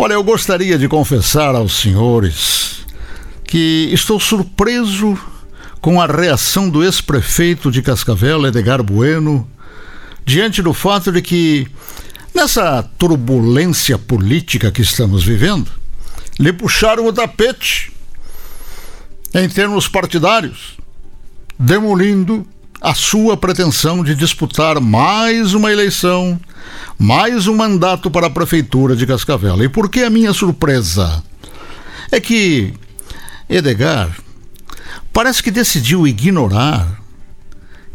Olha, eu gostaria de confessar aos senhores que estou surpreso com a reação do ex-prefeito de Cascavel, Edgar Bueno, diante do fato de que, nessa turbulência política que estamos vivendo, lhe puxaram o tapete em termos partidários, demolindo a sua pretensão de disputar mais uma eleição, mais um mandato para a prefeitura de Cascavel. E por que a minha surpresa? É que Edgar parece que decidiu ignorar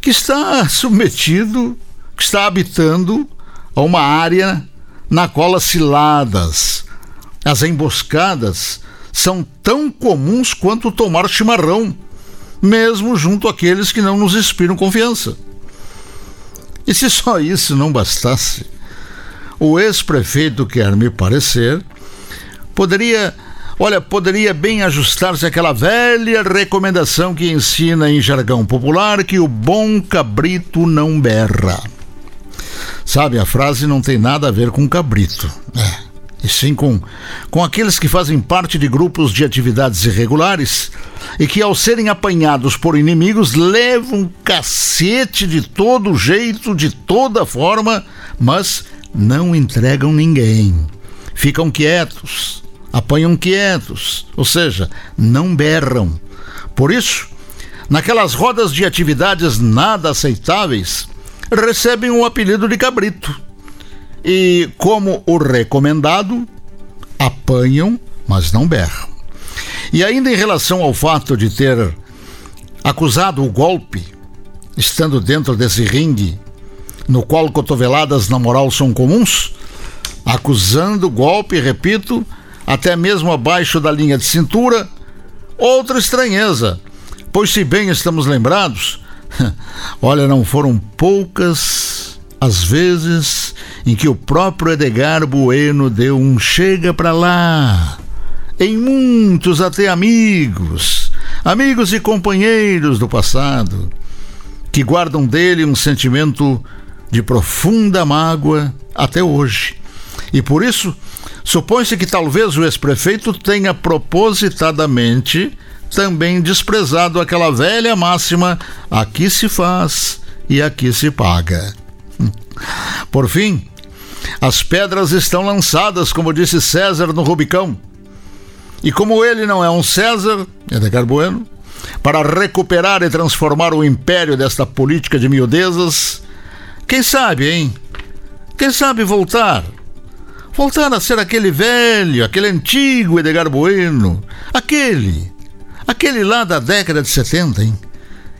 que está submetido, que está habitando a uma área na qual as ciladas, as emboscadas são tão comuns quanto tomar chimarrão, mesmo junto àqueles que não nos inspiram confiança. E se só isso não bastasse, o ex-prefeito quer me parecer poderia, olha, poderia bem ajustar-se àquela velha recomendação que ensina em jargão popular que o bom cabrito não berra. Sabe, a frase não tem nada a ver com cabrito. É e sim com, com aqueles que fazem parte de grupos de atividades irregulares e que, ao serem apanhados por inimigos, levam cacete de todo jeito, de toda forma, mas não entregam ninguém. Ficam quietos, apanham quietos, ou seja, não berram. Por isso, naquelas rodas de atividades nada aceitáveis, recebem o apelido de cabrito e, como o recomendado, apanham, mas não berram. E ainda em relação ao fato de ter acusado o golpe, estando dentro desse ringue, no qual cotoveladas na moral são comuns, acusando o golpe, repito, até mesmo abaixo da linha de cintura, outra estranheza, pois se bem estamos lembrados, olha, não foram poucas as vezes em que o próprio Edgar Bueno deu um chega para lá. Em muitos até amigos, amigos e companheiros do passado, que guardam dele um sentimento de profunda mágoa até hoje. E por isso, supõe-se que talvez o ex-prefeito tenha propositadamente também desprezado aquela velha máxima: aqui se faz e aqui se paga. Por fim, as pedras estão lançadas, como disse César no Rubicão. E como ele não é um César, Edgar Bueno, para recuperar e transformar o império desta política de miudezas, quem sabe, hein? Quem sabe voltar? Voltar a ser aquele velho, aquele antigo Edgar Bueno, aquele, aquele lá da década de 70, hein?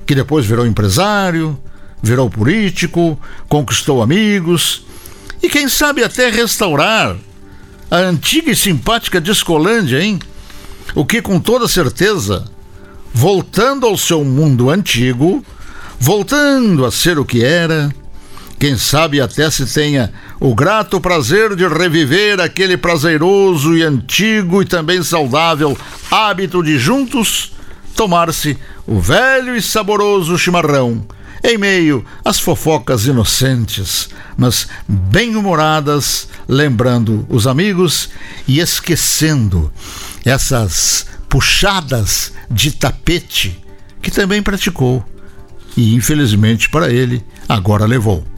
Que depois virou empresário, virou político, conquistou amigos e quem sabe até restaurar a antiga e simpática Discolândia, hein? O que com toda certeza, voltando ao seu mundo antigo, voltando a ser o que era, quem sabe até se tenha o grato prazer de reviver aquele prazeroso e antigo e também saudável hábito de juntos tomar-se o velho e saboroso chimarrão em meio às fofocas inocentes, mas bem-humoradas, lembrando os amigos e esquecendo essas puxadas de tapete que também praticou e, infelizmente para ele, agora levou.